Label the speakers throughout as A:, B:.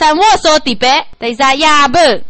A: 在我说的白，对啥哑巴？
B: 不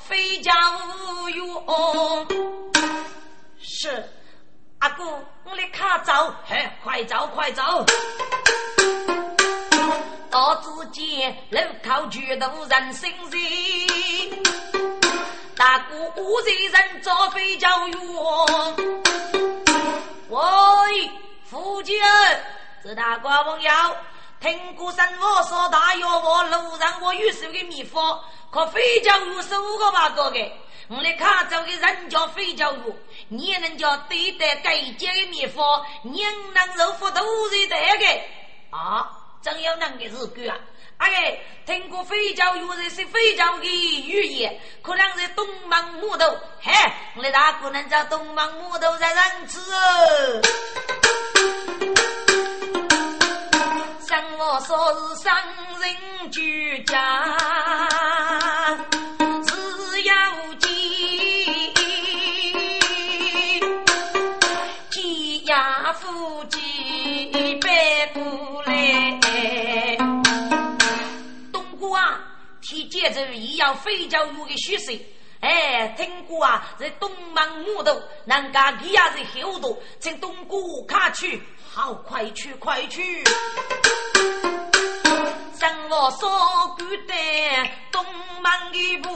B: 非家无用。是，阿哥，我来看走，嘿，快走快走。到之间，路口举头人心人，大哥五岁人早非教育。喂，夫君，这大官朋友，听过生活说大药我路上我有手的秘方，可非教育是五个八个的。我来看这个人叫非教育，你能叫对待该接的秘方，你能肉福都是得的啊。真有那个日句啊！阿个听过非洲有人是非洲的语言，可能是东方木头。嘿，我的大姑娘叫东方木头在人吃哦。生活说是商人居家，只要鸡，鸡呀夫鸡百不来。提接着一样非教育的学生，哎，听过啊，在东门木头，人家他也是厚道，请东姑看去，好快去快去。生活少孤单，东门一步，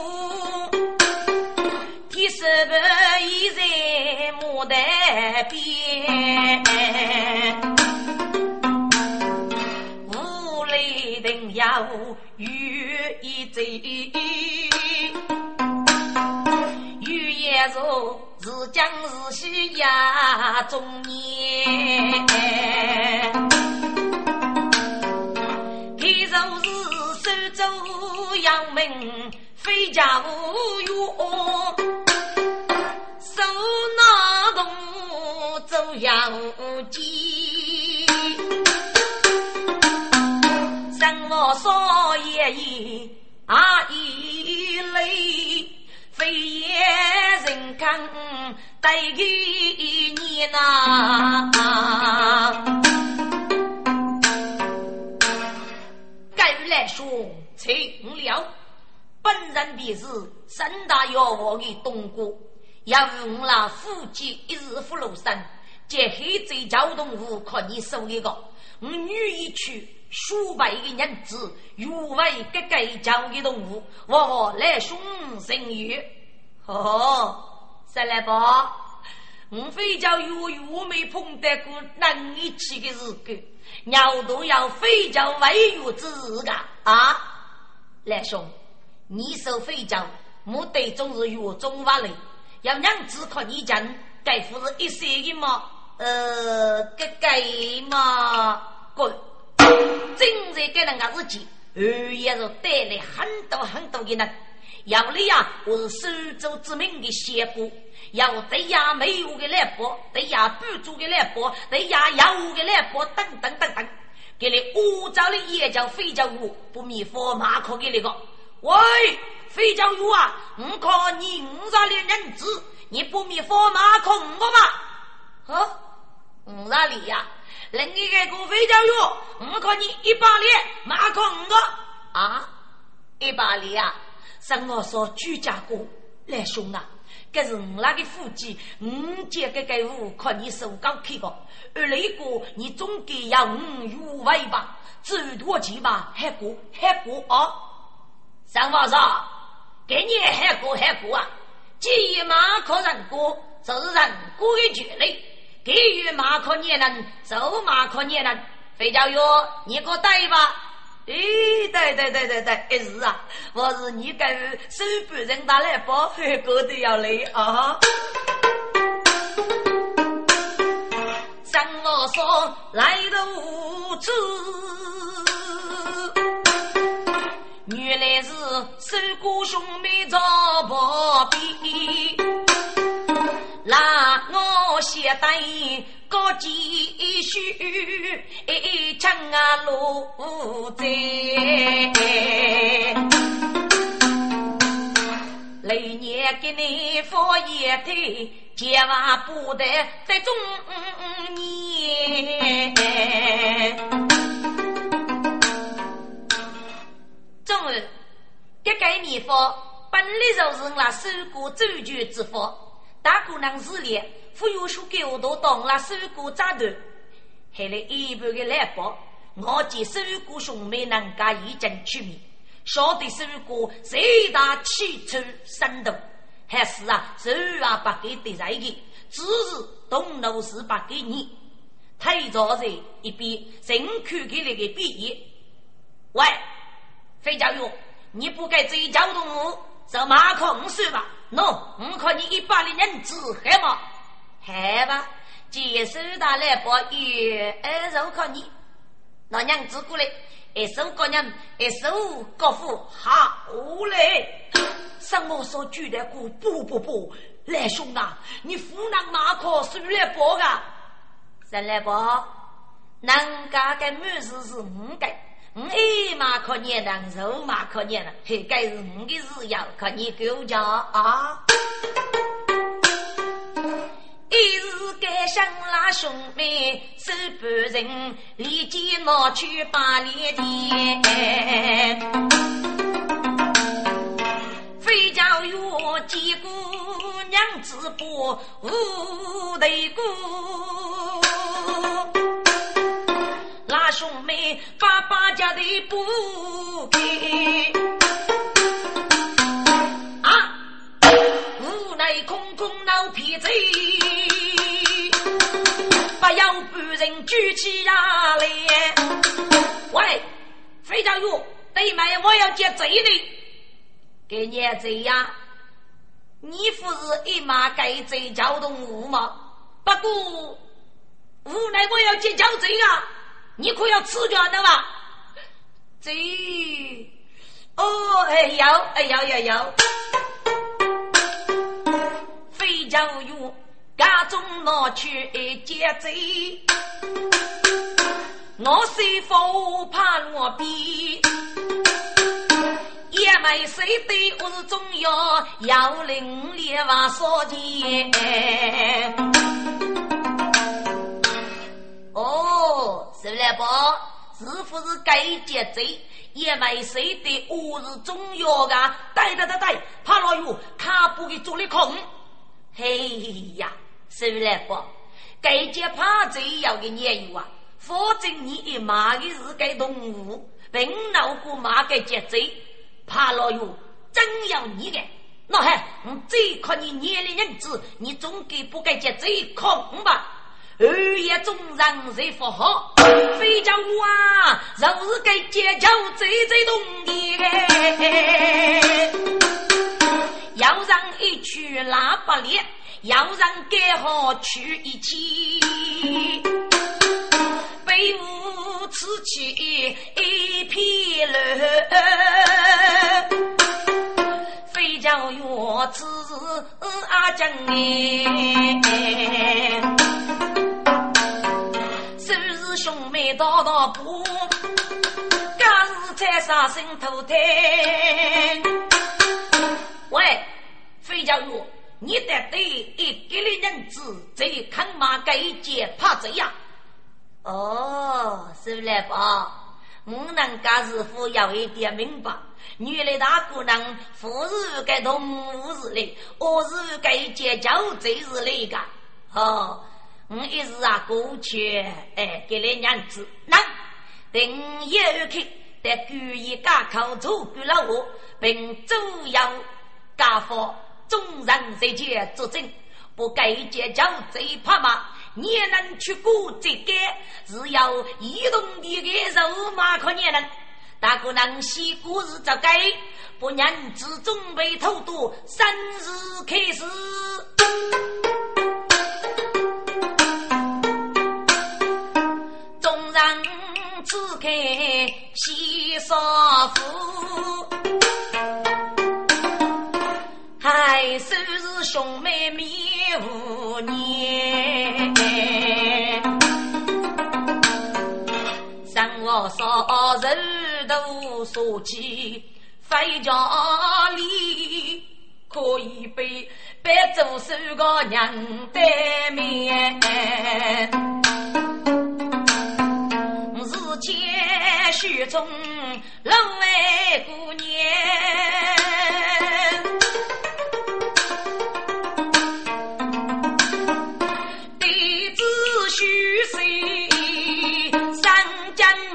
B: 天色不已在牡丹边，无泪定要。雨一走，如是将是西呀中年，他就是苏州杨门飞家无缘，手拿铜走杨街。生我少爷爷啊一看待一年呐。该来说，请了。本人便是三大妖王的东哥，要我那夫妻一日福禄山，借黑贼交动物，可你收一个，我女一去。数百个人子，欲为个该教的动物，我来送生育。哦，再来吧。我非叫有有没碰得过能一起的日子，鸟都要非叫为有之个啊！来兄，你说非叫，目的总是有中法类，要娘子靠你讲，该不是一岁的嘛？呃，个该嘛，滚！正在给人家自己，而也是带来很多很多的人，要你呀，我是苏州知名的仙姑，要对呀美有的来播，对呀补助的来播，对呀药物的来播，等等等等。给你五招的也叫非教育，不迷惑马可给那个。喂，非教育啊，我看你五十的人质，你不迷惑马可我吗？啊，五十里呀，另一个非教育，我看你一百里马可五个啊，一百里呀。生我说居家过来兄啊，这是我那个夫妻，五借个给我看你手高开个，而那个你总该要五月尾吧，最多钱吧，还过还过啊！三皇上，给你还过还过啊！既马可人过，是人过的权利，给予马可也能，走马可也能，费教育你给我带吧。哎，对对对对对，是啊，我是你跟手办人打来包，过得要来啊。上我说来无知，原来是手哥兄妹找破壁，拉我写单。高继续一枪啊落在，来年给你放一腿，千万不得在中年。中儿，这个年佛本来就是我守过周全之佛，大姑娘自恋。不有书给我都当了守过扎头，还来一半的来报。我见守过兄妹能家一阵取名，晓得守过谁大气粗生动，还是啊手啊不给得在的，只是东路是不给你。太早在一边，人看给那个毕业。喂，费家勇，你不该追交动物，就马空说吧。喏，我看你一把的人子还吗？还吧，接手他来把月二手看你，那娘子过来，一手高人，一手高富，好嘞！什么说举的鼓？不不不，来兄啊，你湖南马可是来报啊？谁来报？人家的满是是五个，我一马可念的，肉马可念的，嘿，该是五的事要靠你够家啊！一日该想拉兄妹守半人，立即拿去把脸点。非教育几姑娘子不无对过，拉兄妹爸爸家的不给。啊！屋内空空闹皮贼。不要半人举起呀来！喂，费家玉，对妹，我要接贼的，给你贼呀！你不是一马该贼交动物吗？不过无奈我要接交贼啊！你可要吃掉的吧？贼！哦，哎要，哎要要要！费家玉。家中拿去劫贼，我是否怕我比？也没谁对我是重要，要领烈瓦少钱。哦，是来不？是不是该劫贼？也没谁的我是重要的。对对对对，怕老友卡不给做了空。嘿呀！收来不？该接怕贼要给你有啊！否则你一骂的是该动物，并闹过骂给接贼，怕老哟，真要你的。那还，我最看你年龄人子，你总给不该接贼空吧？二爷中人谁不好？非叫我啊，就是该接叫贼贼动的，要让一曲喇叭咧。要让改好去一起，被无此起一片乱。非叫我此阿将哎，收拾兄妹道道步，家事在上心头抬。喂，非叫我，你得对一个的人子在看马街街怕这样？哦，是来吧？我能家师傅有一点明白。原来大姑娘不是该动物是的，我是该结交这是那个。哦，我一时啊过去，哎，给了娘子，那等一二去，得故意家口做给了我，并主要家父众人在前作证，不该结交最怕吗？你也能去过这个，只要移动的个肉马可你能。大姑娘写故事就该，不娘子准备偷渡，生日开始。众人只看西少妇，还算是兄妹面无年。生我少人。都说起飞家里，可以被白做手个娘的面，日前雪中冷为姑娘。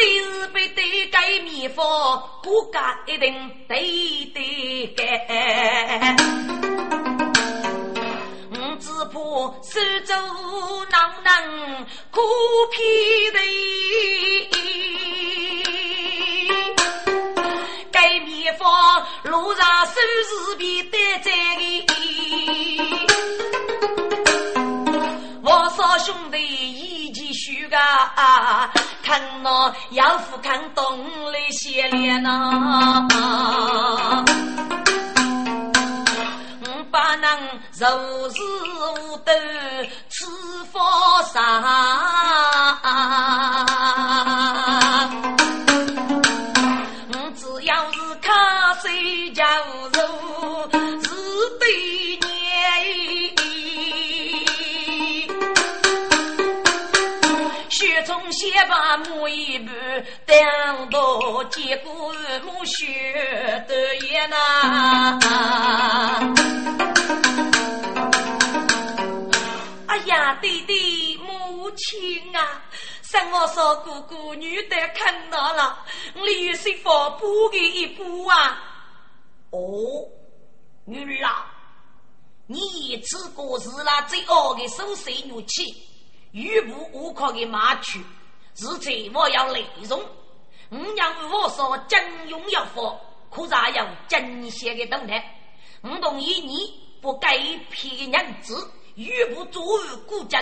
B: 谁是被对改面方，不敢一定对对改。我只怕手足难能苦皮的，改面方路上收拾皮得在。兄弟一起许个，看那要富看东来西脸呐，我把那肉食无斗吃佛上，我只要是看睡觉肉。先把母一半，等到结果母血的也呐。哎呀，弟弟母亲啊，生我说姑姑女的看到了，李师傅补给一补啊。哦，女儿，你一次过是那最恶的收税怒气，玉不无可的马去。是这我要内容，五娘我说真用要佛，可是还有真邪的动态。我同意你不该骗人子，玉不作为古今，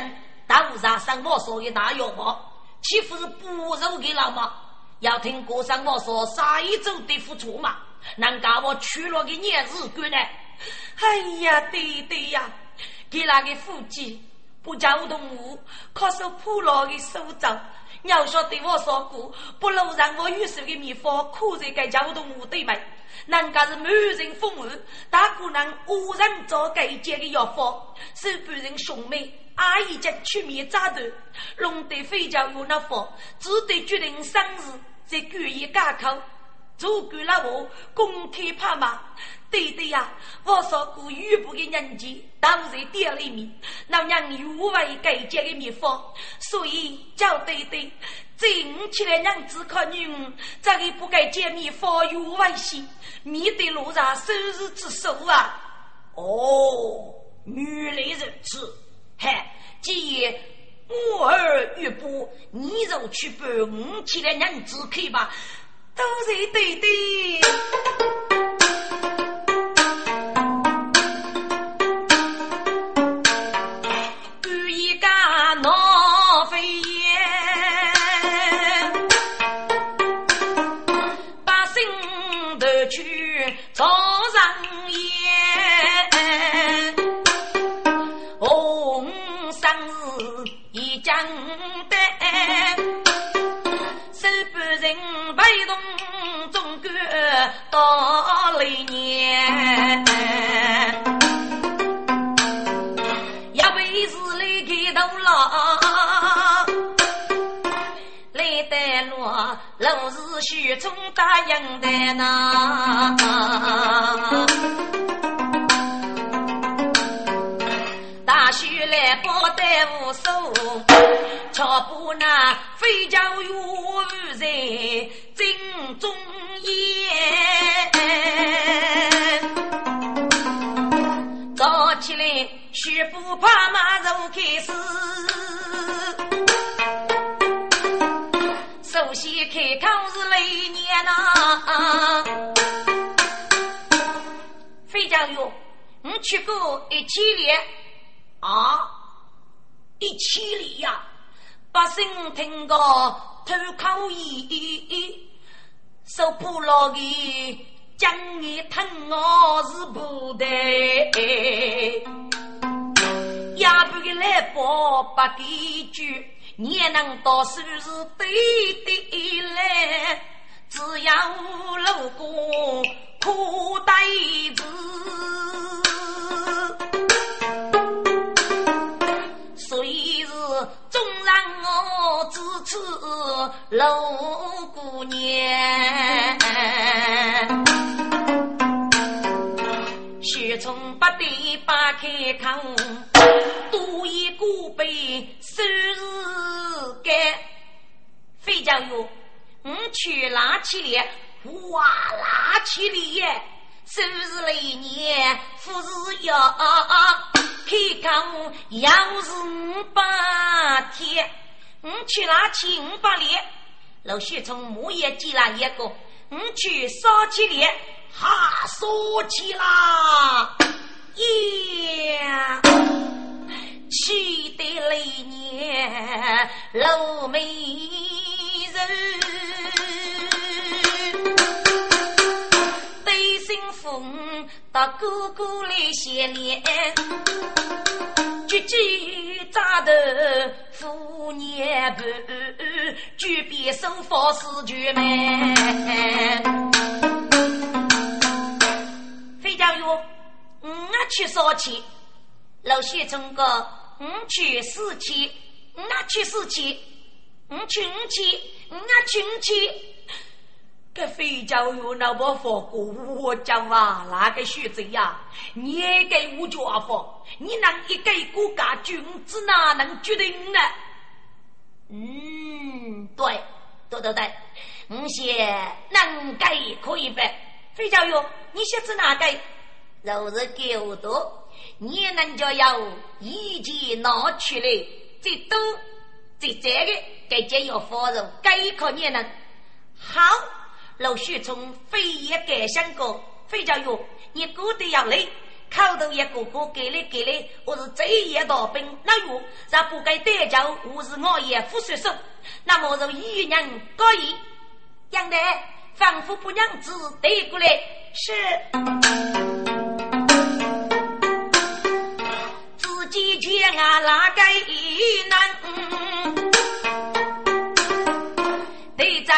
B: 当上上我说的大药吗？岂不是不如给老妈？要听过上我说杀一周的付出嘛？难搞我娶了个年日官呢？哎呀，对对呀，给那个夫妻不叫动物，可是破了的手掌。要说对我说过，不如让我玉手的蜜蜂苦在该交通无对门，人家是满人风雨，大姑娘无人做该接的药方，是不人兄妹阿姨家出面扎头，弄得非叫有那方，只得决定生日在故意改口，做够了我公开拍马。对对呀，我说过玉部的人家都在店里面，那娘有为改嫁的秘方，所以叫对对，整起来娘子可女儿，这个不该见秘方有危险，面对路上生日之手啊！哦，原来如此，嗨，既然我儿玉不，你就去办五千的娘子去吧，都是对的。到来年，一辈子来开头了，来得落，老是许从答应的呐。大雪来不得无手，瞧不那飞将玉在正中央。早起来，学步怕马肉开始，首先开口是来年呐。飞将玉，你去过一千里啊？一千里呀！百姓听个偷口音，受不了的将你疼我是不得，也不给来报八几句，你也能到手是对的来，只要路过苦呆子。此老姑娘，雪从不得八开口，多一个杯收日干。费家哟，我去拉起来，哇拉起来耶！收日来年，富士要开口，要是五百天。我去拿起五百里，老许从木叶寄来一个，我去烧起来，哈烧起啦！呀，气得来年老美人，对新风到哥哥来相恋。举起扎头妇年半，举鞭手法师绝美。飞将玉，我去烧气，老谢忠哥，我去四气，我去四气，我去五气，我去五气。这非洲有那么佛过我讲啊，那个学者呀，你也给我家佛，你能一个国家君子哪能决定呢？嗯，对，对对对，我先能给可以呗。非洲有，你写字哪个？若是给我多，你能就要一件拿出来，最多最这个给就要放入，给可你能好。老许从非也改想过，非叫哟，你过得要累，口头一个个给来给来，我是这一道兵，那哟，让不该得叫，我是我也不说手，那么就一人可以，杨德仿佛不娘子对过来，是。自己劝啊，哪个难？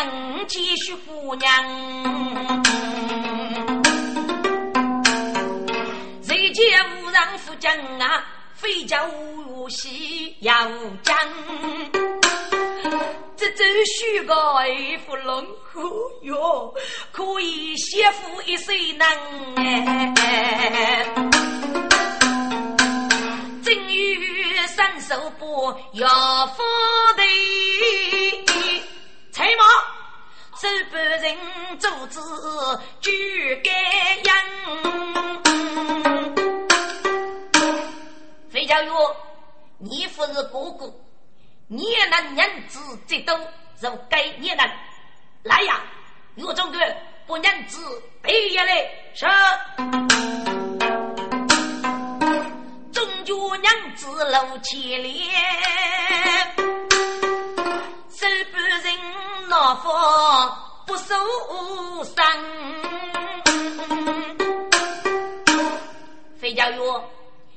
B: 得正继续姑娘，谁见无让夫将啊？非叫无戏要讲，这周须个一副龙虎哟，可以写富一世能哎，正欲三手不要富的。黑马，手半人柱子举盖阳。飞教月，你不是哥哥，你也能娘子这都如该也能来呀！岳中哥，把娘子背下来，是。
C: 终究娘子露千脸，手不老夫不受伤。
B: 费家月，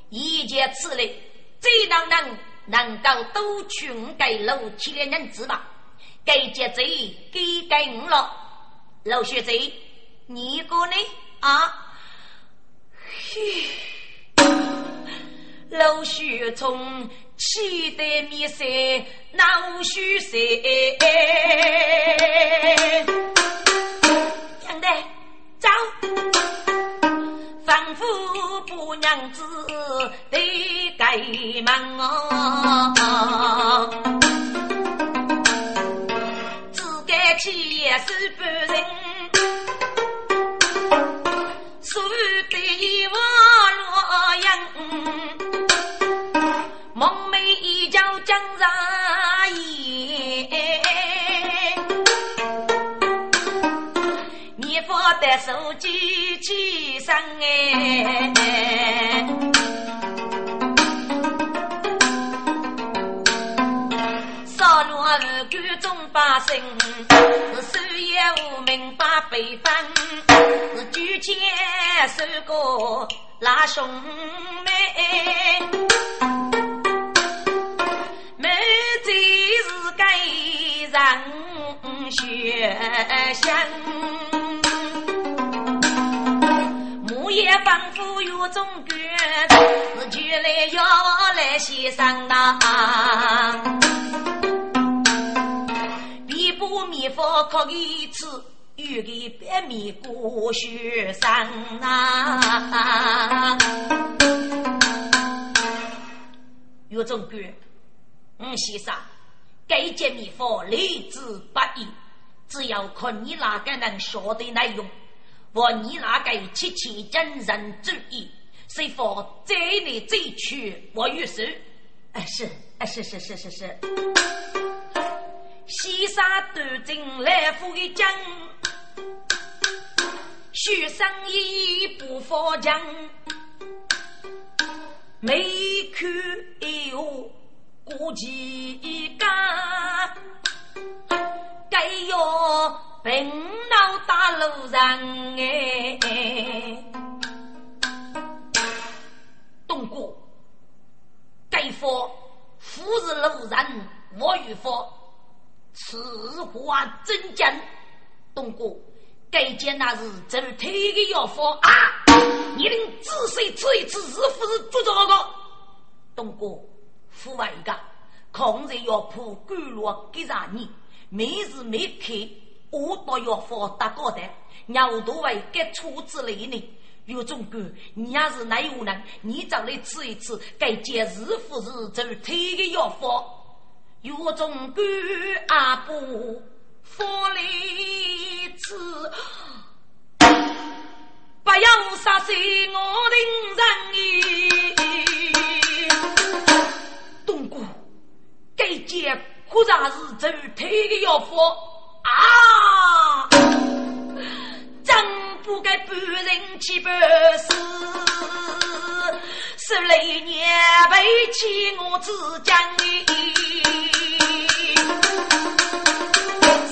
B: 一见此类，最让人能够都群给露千的人知吧？该节奏给给我了，老学贼，你个呢？啊？
C: 嘿。老许从气得面色恼羞涩，
B: 娘的走，
C: 仿佛不娘子得该忙哦，只该气也是不人，江上烟，你不得手机起身哎，少罗无辜中百姓，是守夜无名把北方，是举剑守过拉兄妹。人血香，木叶仿佛有种感，是就来要来献上呐。比不米佛可一次，又给白米过雪山呐。
B: 有种感，嗯，先生。该件秘方来之不易，只要看你哪个能晓得内容，或你哪个切切真人注意，谁方再来再去我有手。
C: 哎，是，哎，是是是是是。西沙端正来福的将，许生一不发强，没看哎呦。过几家，该要平闹大路上哎，
B: 东哥，该说富是路人，我与佛，此话真讲。东哥，该件那是走腿的药方啊！你能仔细吃一次，是不是做这个？东哥。父外一个，抗日要破甘露给啥你？每日每刻我都要放大高台，牛头为给处置来呢。有种干，你要是哪有人，你找来吃一吃，该见是不是走退的药方？有种干阿不放来吃，不要杀死我的人！该件果然是走退的药方啊！真不该半人去办事，十来年背起我自将的，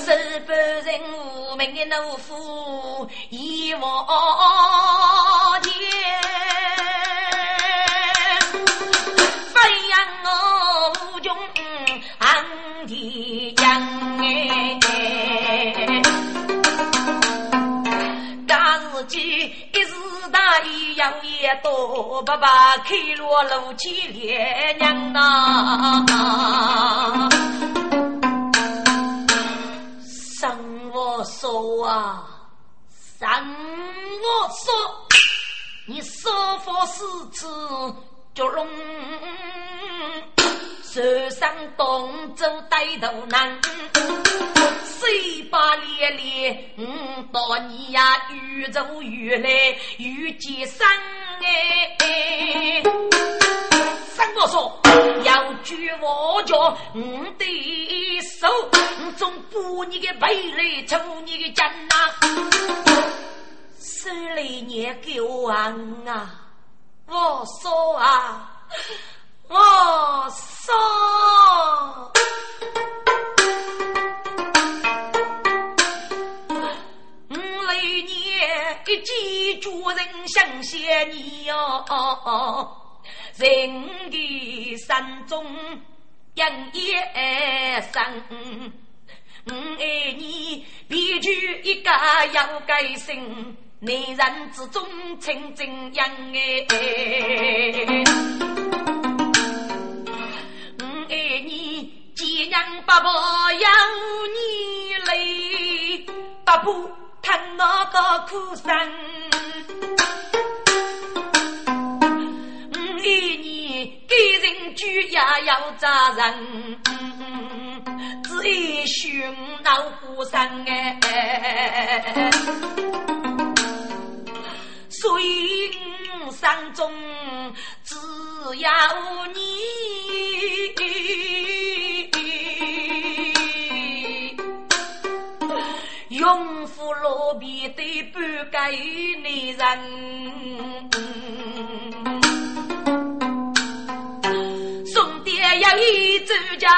B: 十半人无名的懦夫一往一时大意，养也多，爸爸开罗路去连娘呐。生我说啊，生我说，你说法是此就龙。手上东走带头难，水把连连，嗯，到你呀，宇宙越来越艰深哎，三我说要举我家我的手，总不你的背来抽你的肩呐！十来年狗啊！我说啊，我说。几主人想谢你哟，人的山中人也生，我爱你必须一个要改心，男人之中清正样哎，我爱你既然爸爸要你来，爸爸。叹那个苦声，我一年给人居也要责任，只一寻老虎生哎，所以山中只要你。人，送爹要一走江，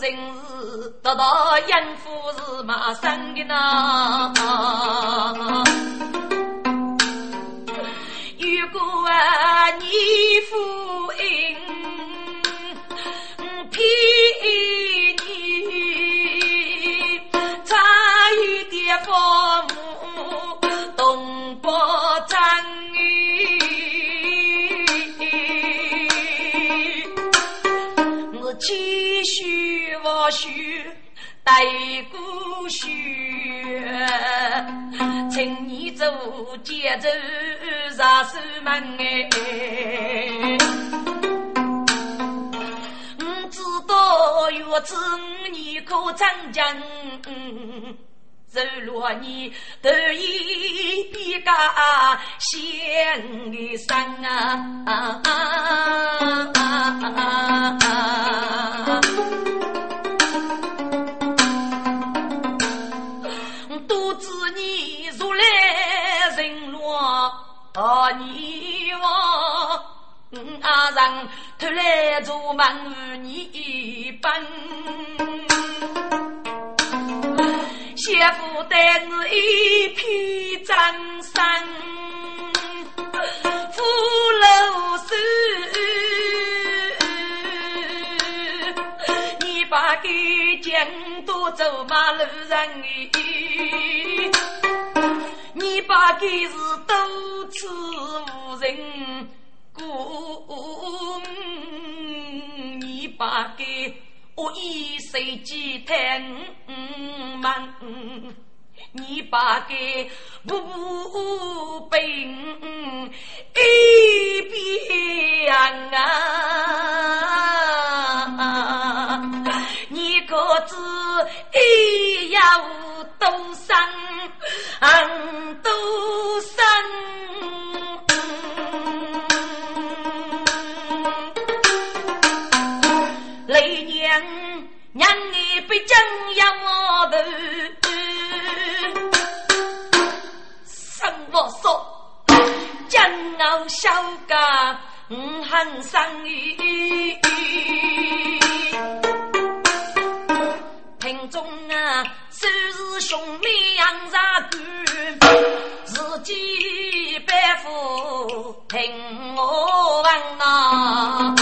B: 人是得到养父是马生的呐。如果啊你父恩，偏。带故事，请你走节奏上手门哎，我知道月子你可长进。走路你头一比个先的生啊！落啊！你我阿人偷来做梦你奔。姐夫带是一片江山，福禄寿，你把给京都走马路人你把给是多次无人顾，你把给。我一手机太忙，你把个不平一边啊！一要多生，多生。娘娘你被将要我的，生我说，将我小家唔恨生意，听众啊，收拾兄妹养杀官，自己背负听我问啊。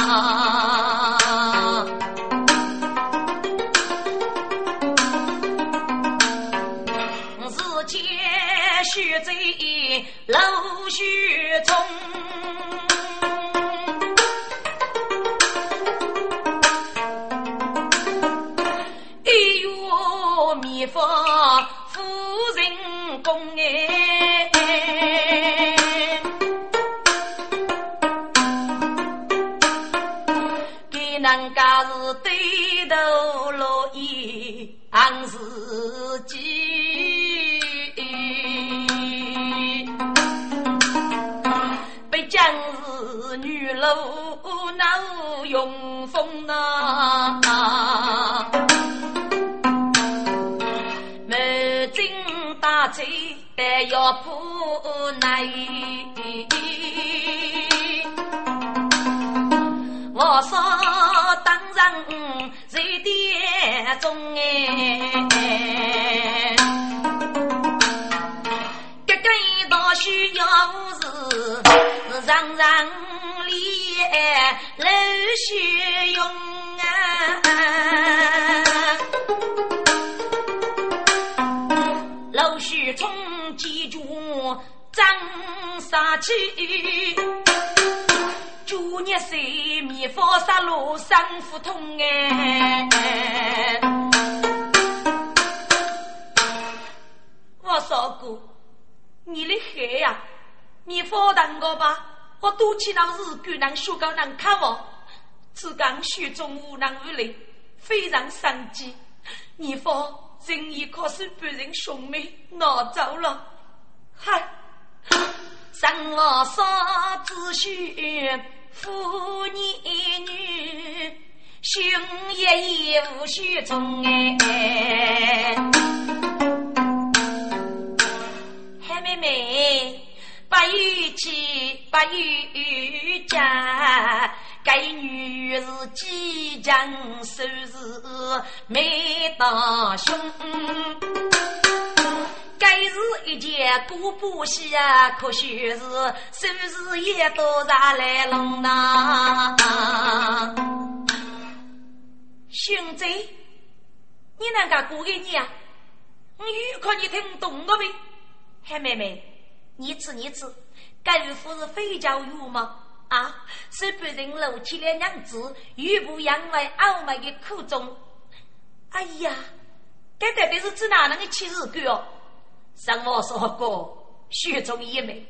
B: 血在老血中，ಮೇ 要破难，我说当人在殿中哎，这个道需要是让人。泪血涌杀气，九年三米佛杀路三胡同哎！我说过，你的海呀，你放荡我吧。我赌气那日居然学高难看我，只讲学中无能无力，非常伤机。你方仁义可是被人兄妹拿走了，嗨！生我少子婿，父孽女，兄爷也无须从哎。嗨，妹妹。不与妻，不与家，该女是几强收拾没大胸。该是一件古布戏啊，可惜是收拾也都拿来弄呐。兄弟，你那个过给你啊？我有可你听懂了没？黑，妹妹。你吃你吃，该夫是非教育吗？啊，是被人漏起了娘子，又不养为傲慢的苦衷。哎呀，该到底是指哪能的七日鬼哦？上我说过，血中一枚，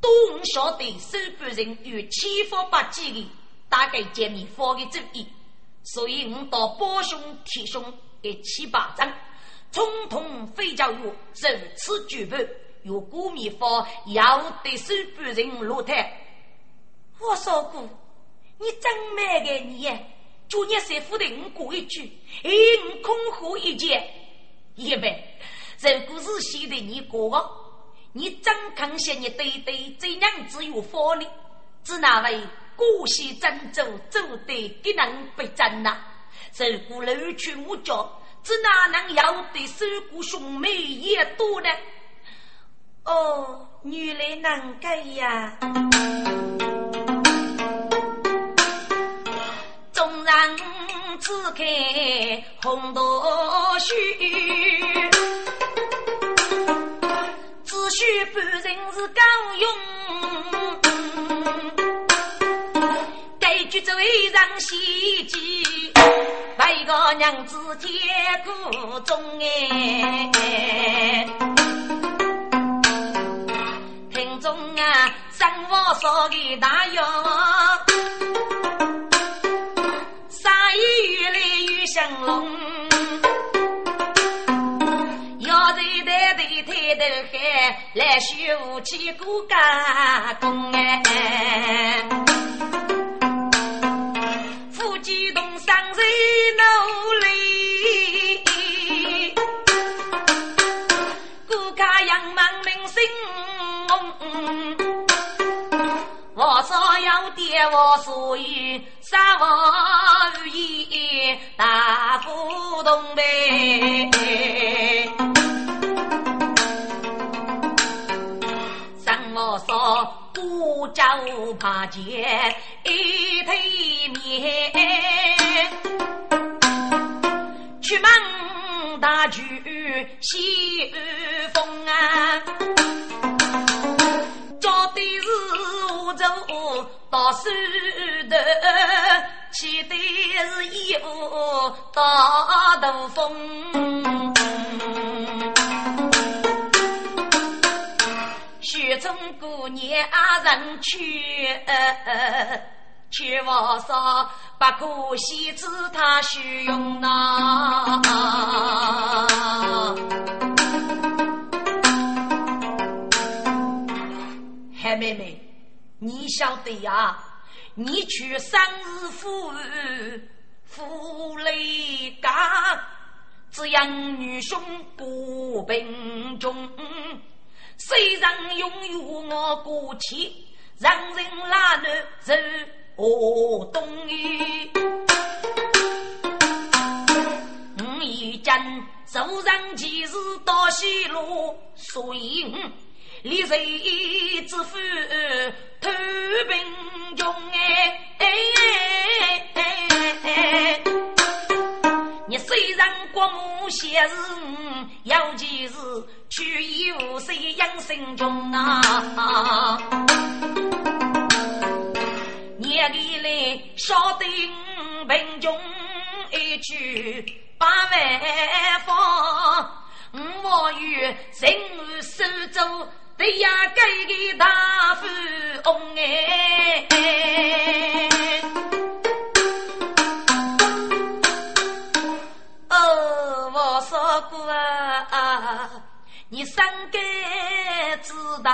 B: 都晓得是被人有千方百计的，大概见面发的主意，所以我到包兄提兄一七八掌，统统非教育，如此举办。有古秘方，要得手不人落台。我说过，你真美个你，就你师傅的我过一句，哎，我空喝一件。因为如果是写的你过，你真看些你对对这样子有法力，只那位过西真走走的给人不真呐？如果楼去我家，只哪能要得手过兄妹也多呢？哦，原来难改呀！纵然只看红豆须，半人是刚勇。该句最让希冀，为个娘子铁骨中哎。生活少的大药，头喊，来修武器过加工哎。夫妻同生在努力，顾家养忙民生。我所要爹，我所有，啥无语大不同。什么说不招怕见一推面，出门大举西风啊，找的是。走到手头，骑的是一副大大风。雪中姑娘人去，却话说不可惜，知他虚荣呐。海妹妹。你晓得呀？你去生日富裕，富累家，只养女兄过贫穷。虽然拥有我骨气，让人拉难走我东隅。我已将祖上几世到西路，所以我立谁之父投贫穷哎。哎哎哎哎哎虽然国母贤士，尤其是去义务谁养生穷啊？年里来晓得贫穷一去八万方，我与人儿手足对呀，给个大富翁哎。说过啊，你身该知道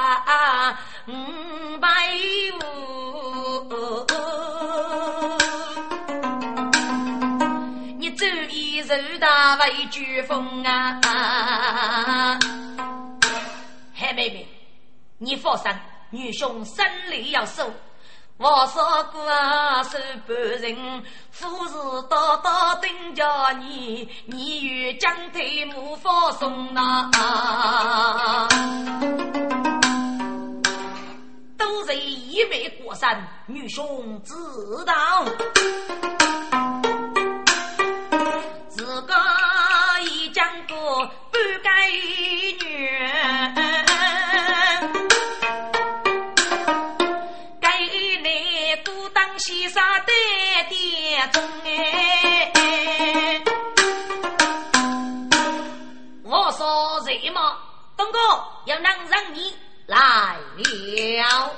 B: 五百五，你走一走大为飓风啊！海妹妹，你放心，女兄生理要守。我说过啊，是半人，富士刀刀等着你，你与将退无法送啊！都是一味过山，女兄知道，来了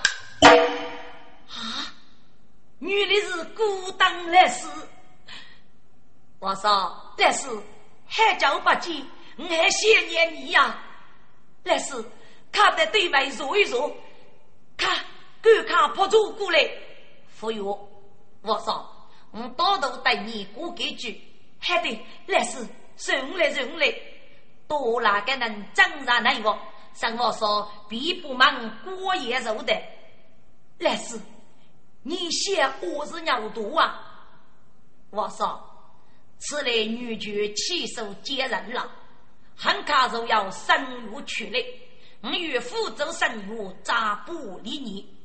B: 啊！女的是孤单来世，我说但是海角不见，我还想念你呀。但是看在对面坐一坐，看赶快跑走过来。服药，我说，我多多带你过几句，还得来是送来送来，多哪个能挣上那个？生活说必不忙过夜肉的，来是，你想我是牛犊啊？我说，此类女眷气数接人了，很可就要生育去了，我与福州生育咋不理你？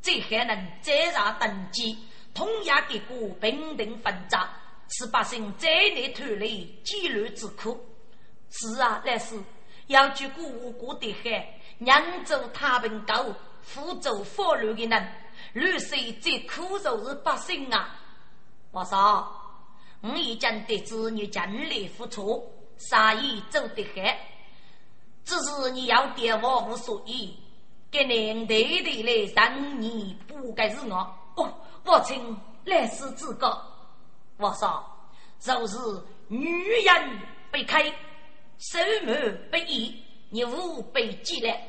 B: 这还能再让登基，同样给国平定纷杂，使百姓在内脱离饥乱之苦。是啊，但是要去过无辜的海，扬州太平高，福州法律的人，绿色最苦就是百姓啊！我说，我已经得知你尽力付出，生意走得好，只是你要点我无所依。给您对对来让你不该是我哦，我请来世之告。我说，若是女人被开，手目不义，你无被激来，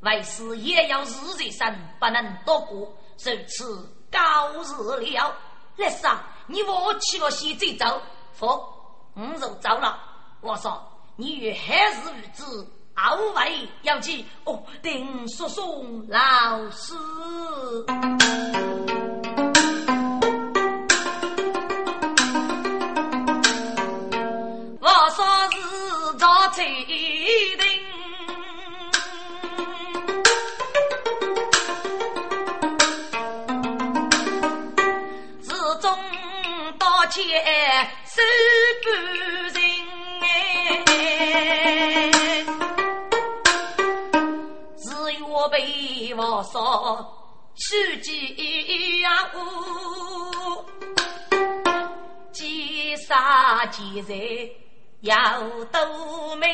B: 为师也要日日生，不能多过，如此高日了。来生，你我去了先走，否，我就走了。我说，你与还是女子。二位要去哦，定说送老师。早起定，自中到前手不人哎。被我说书记呀，我几杀几人要多命，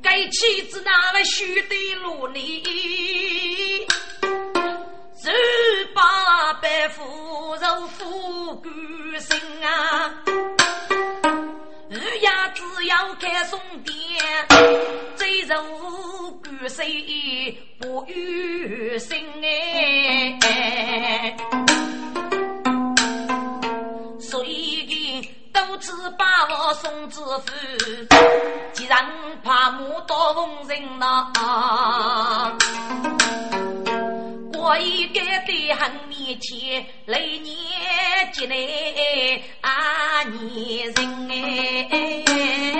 B: 该妻子那位须得努力，十八百富肉富贵生啊。日夜只要开送店，最受官与谁不与心哎？都只把我送知府，既然怕母多逢人呐。我一该对很面前，来年进来啊年人哎，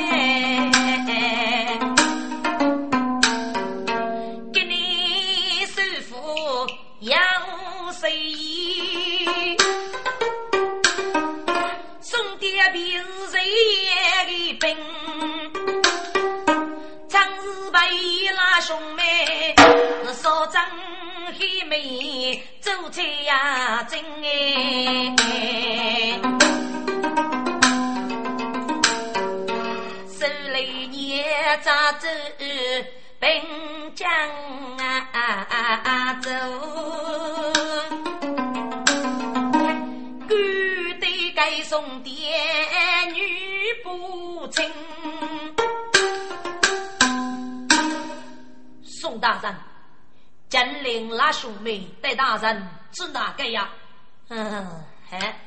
B: 兄妹少张。黑妹走菜呀，真哎！手里捏扎走滨江啊走，官对该送爹女不亲，宋大人。金陵那兄妹带大人是哪个呀？嗯，嗨，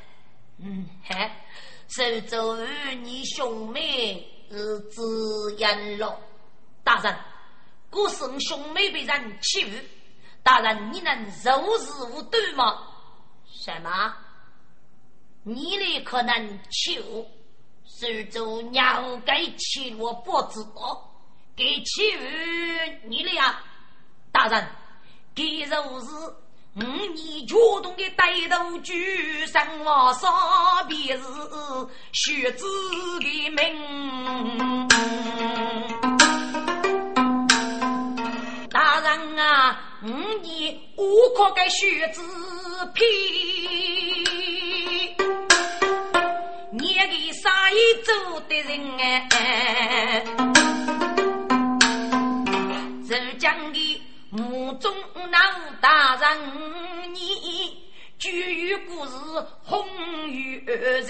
B: 嗯嗨，是周与你兄妹是自言了。大人，古生兄妹被人欺负，大人你能柔实无对吗？什么？你的可能欺负？是周娘该欺我不知道，给欺负你了呀，大人。给若是五年秋冬的带头举生我杀便是血子的命。大人啊，五年我可给血子批，你给啥一走的人哎，是讲的。目中老大人，你居于故事红于人，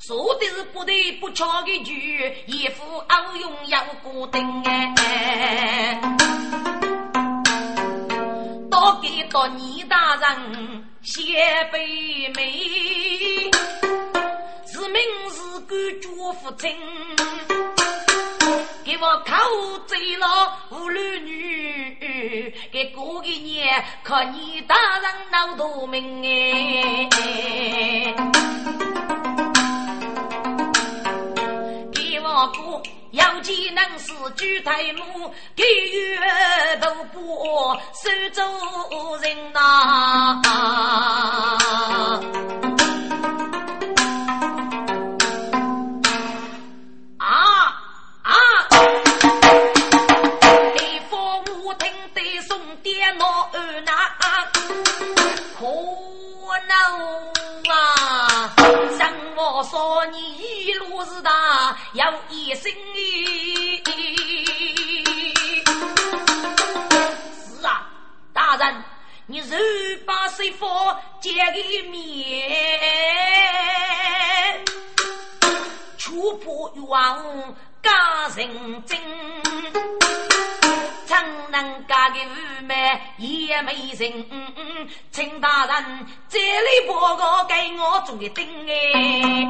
B: 说的是不对不巧的句，一副傲勇要过灯哎。多给多你大人写杯美，是名是官主父亲。给我口醉了妇女，给过一年看你大人闹大命哎！给我过要技能是举台木，给月都不收走人呐。说你一路是大，要一生意。是啊，大人，你若把师傅见个面，触破冤枉，家人真。怎能嫁给五妹也没人？请大人这里报告给我做个定哎。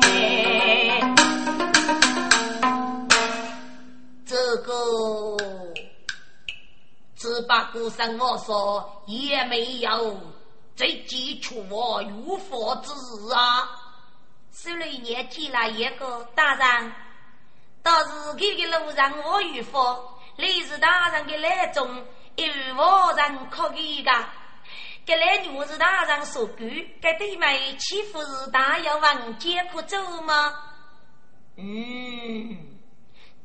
B: 这个只把孤身我说也没有，这基础我如何之啊？收了一年提了一个大人，到日给的路上我与佛。历史大人的那种，一无人可以的。给来女士大人说句，给对妹欺负是大要往艰苦走吗？嗯，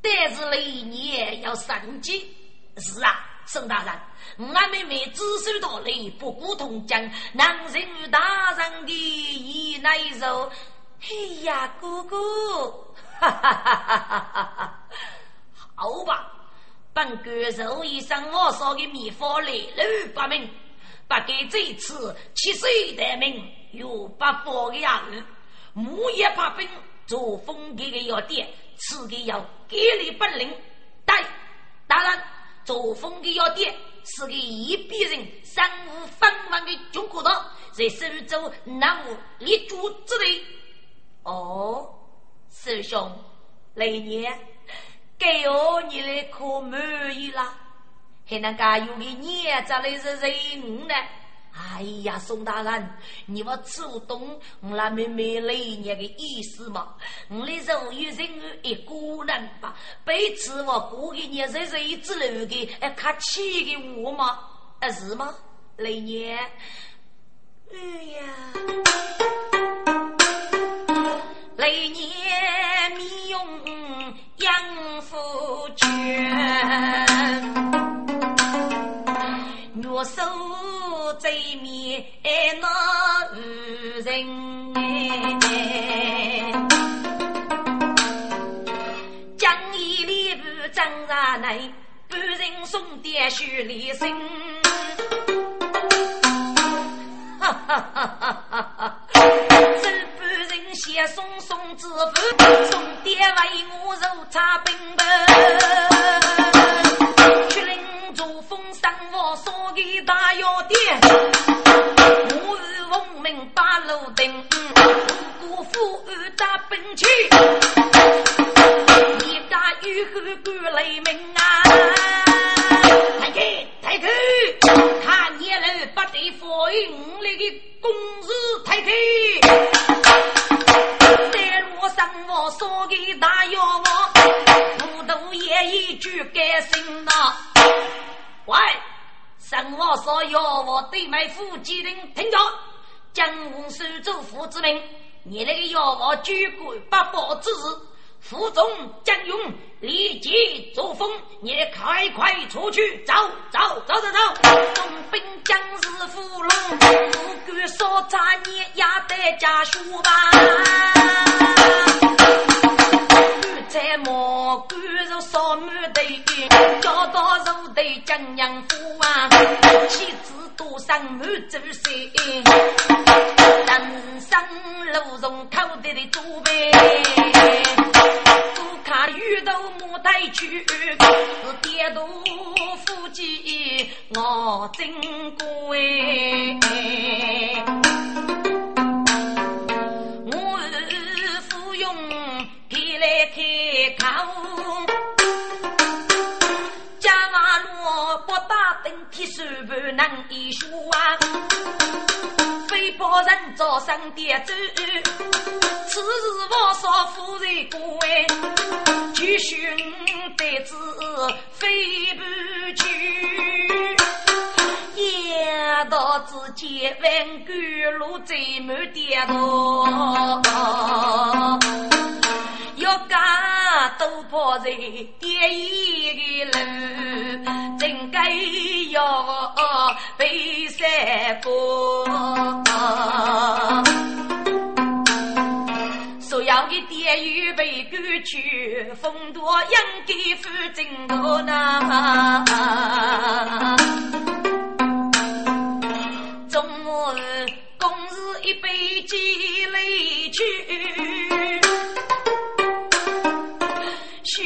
B: 但是来年要升级。是啊，宋大人，俺妹妹只手到来，不顾同江，男人与大人的意难受。哎呀，姑姑，哈哈哈哈哈哈！好吧。本官受一生我烧的秘方来路不明，不给这次七岁的命，又不放的儿，木也怕兵，做封给的要点，吃的要给力本领。大大人，作风的要点是个一笔人身无分文的中国道，在苏州南无立足之地。哦，师兄，来年给我你来可满意啦，还能加有个年咋来是人呢？哎呀，宋大人，你不触懂我那妹妹来年的意思吗？我的肉有人一个人吧，被此我过个年日日一直留的，哎，客气的我吗？啊，是吗？来年，哎呀，来年米用养父卷。我手贼面那无人哎将一礼物装上来，半人送点许礼生。哈哈哈哈哈哈！这半人先送送子福，送点为我肉茶饼本，去领。珠峰山我送给大药店，我是奉命把路定，姑父打兵器，一家有后过来门啊！抬开抬开，看年楼不得反映五里的公事抬开，在路上我送给大药王，糊涂也一句改心呐。喂，神王说要我对麦夫机灵听着，江洪守州府之名，你那个要我举国八宝之日，府中将勇立即作风，你快快出去走走走走走，中兵将士俘虏，不管说查你也得家书吧。江阳夫啊，妻子多生满周岁，人生路中口袋的祖辈，不看鱼头莫带去，是爹多夫妻我珍贵。开口，登天，手不能一说啊！非把人早上点走，此时我少夫人过继续得子飞不去。一到之间，万古路最满点多。要都跑在第一个路，真该要被三过。所有的电雨被赶去，风多应该负真多呐。中午公事一杯鸡肋去。寻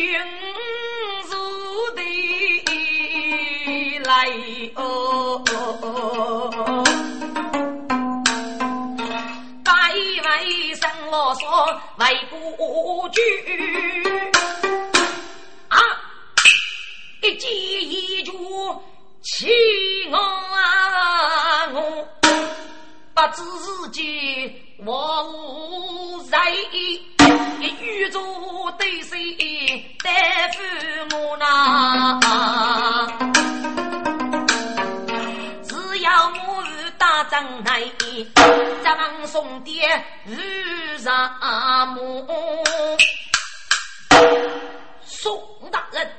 B: 如的来哦，百位生我说为不惧啊，一记一句气我啊我，不知自己我无才。一宇宙对谁担负我呢？只要我与大张台，张送爹如上母。宋大人，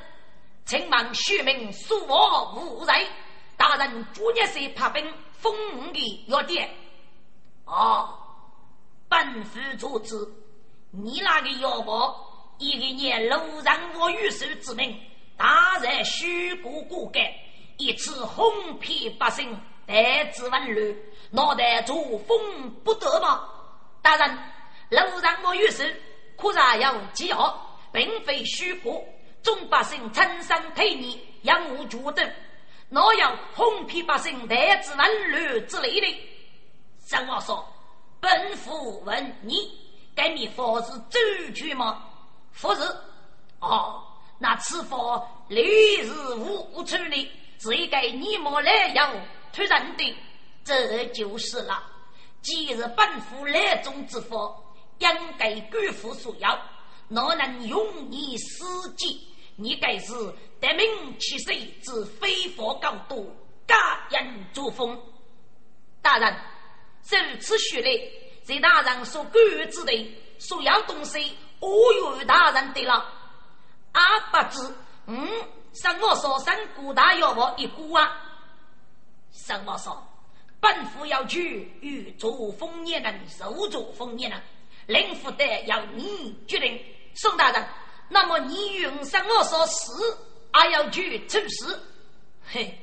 B: 请问虚名恕我无罪。大人昨日是派兵封的药店，啊，本府主旨。你那个妖婆，一个年路上我玉手之名，大在虚过过改，一次哄骗百姓，代之紊乱，脑袋作风不得吗？大人，路上我玉手，可是要记号，并非虚过，众百姓称生推你，养无绝斗，哪有哄骗百姓、代治紊乱之类的？三王说：“本府问你，该秘法是周全吗？”不是。哦，那此法历日无处理，是一个你莫来要突然的，这就是了。既日本府来中之法，应该官府所要，哪能用你私计？你该是得名其谁之非法高度，假人作风。大人，受此许令，在大人所管之的所要东西，我与大人得了。阿不知，嗯，上我说三顾大要我一股啊。上我说，本府要去与作风也能，受作风也能，令府得要你决定。宋大人，那么你用上我说死，还要去出事？嘿，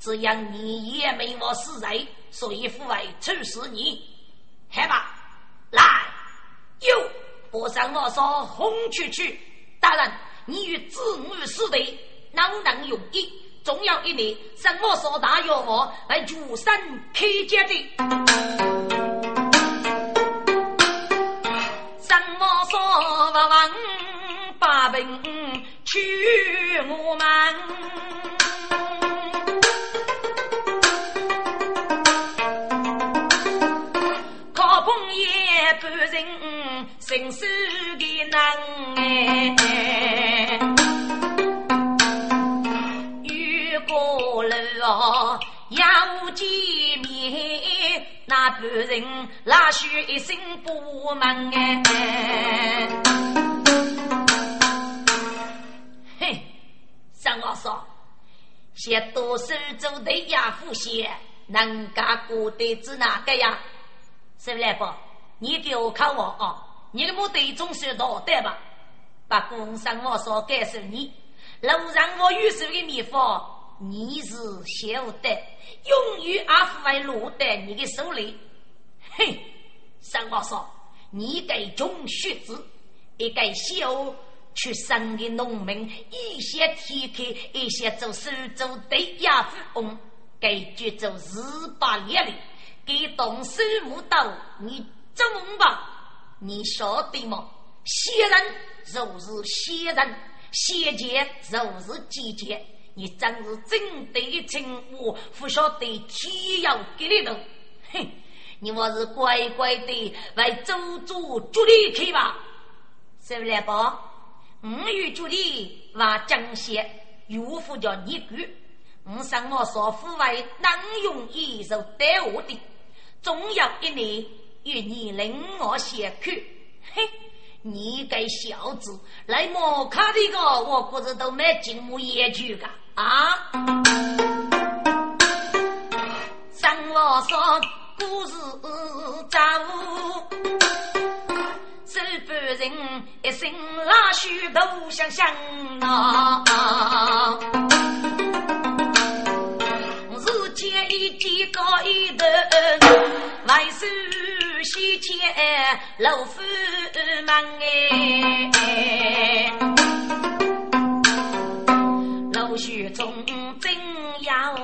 B: 只要你也没我是人，所以父爱处死你。好吧，来，有我上我说轰出去，大人。你与子女死的，能能容易？总要一年，什么说大药我来主山开解的？什么说不问把病去我们？也不人心思的难哎。要见面，那半人拉须一声不满哎。嘿，三王说，写多少州的亚夫写，能干过的是哪个呀？是不来不？你给我看我啊！你的目的总是道德吧？把公三王说告诉你，路上我预售的秘方。你是晓得，永远阿福会落在你的手里。嘿，三话说，你给种学子，一个小出生的农民，一些天开，一些做苏州的亚夫工，给就做日八年里，给动手木刀，你怎么办？你晓得吗？仙人就是仙人，仙界就是姐姐。你真是真对情，我不晓得天要给你弄。哼，你还是乖乖的为周主助力去吧。是不来吧？我与助力话江些，岳父叫你管。我上我说父为能用一手带我的，总有一年与你令我先去。嘿。你个小子，来莫卡的个，我估计都没进木野去个啊！三我说故事咋无？手半人一身拉须都香香呐，日间一见高一头，外手。西天老夫门哎，老许从真要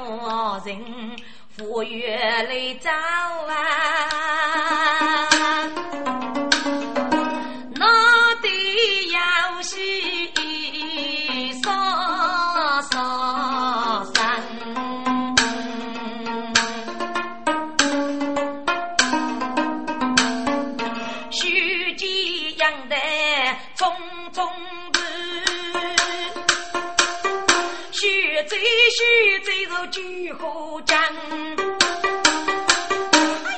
B: 人赴月来找啊。举火将，哎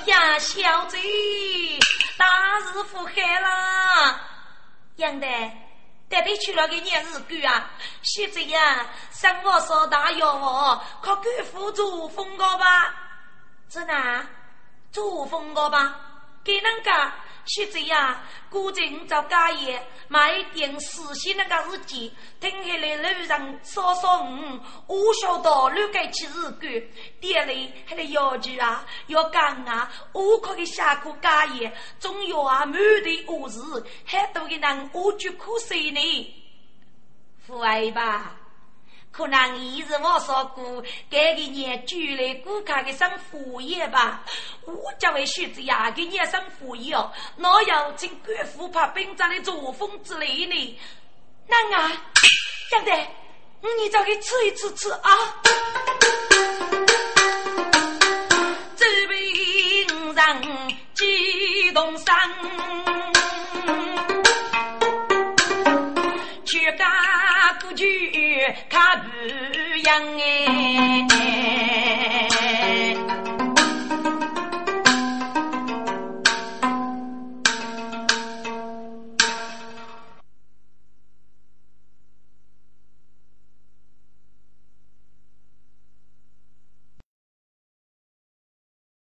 B: 呀，小贼，大事不害了！杨德，带队去了个年日干啊！小贼呀，生活少大要我，靠官府做风高吧？真的，做风高吧？给人家。现在呀，古镇找家业，买一点私信那个日记，停下来路上扫扫五，我晓得乱改起日干，店里还得要求啊，要讲啊，我可以下课家业，总要啊满地恶事，还多的人我就可惜呢。父爱吧，可能一是我说过，这个年就来顾客的生副业吧。我这位叔子呀，给你生副业哦，哪有请官府怕兵长的作风之类呢？那啊，现在你找给吃一吃吃啊！这兵人激动声。去看不样哎。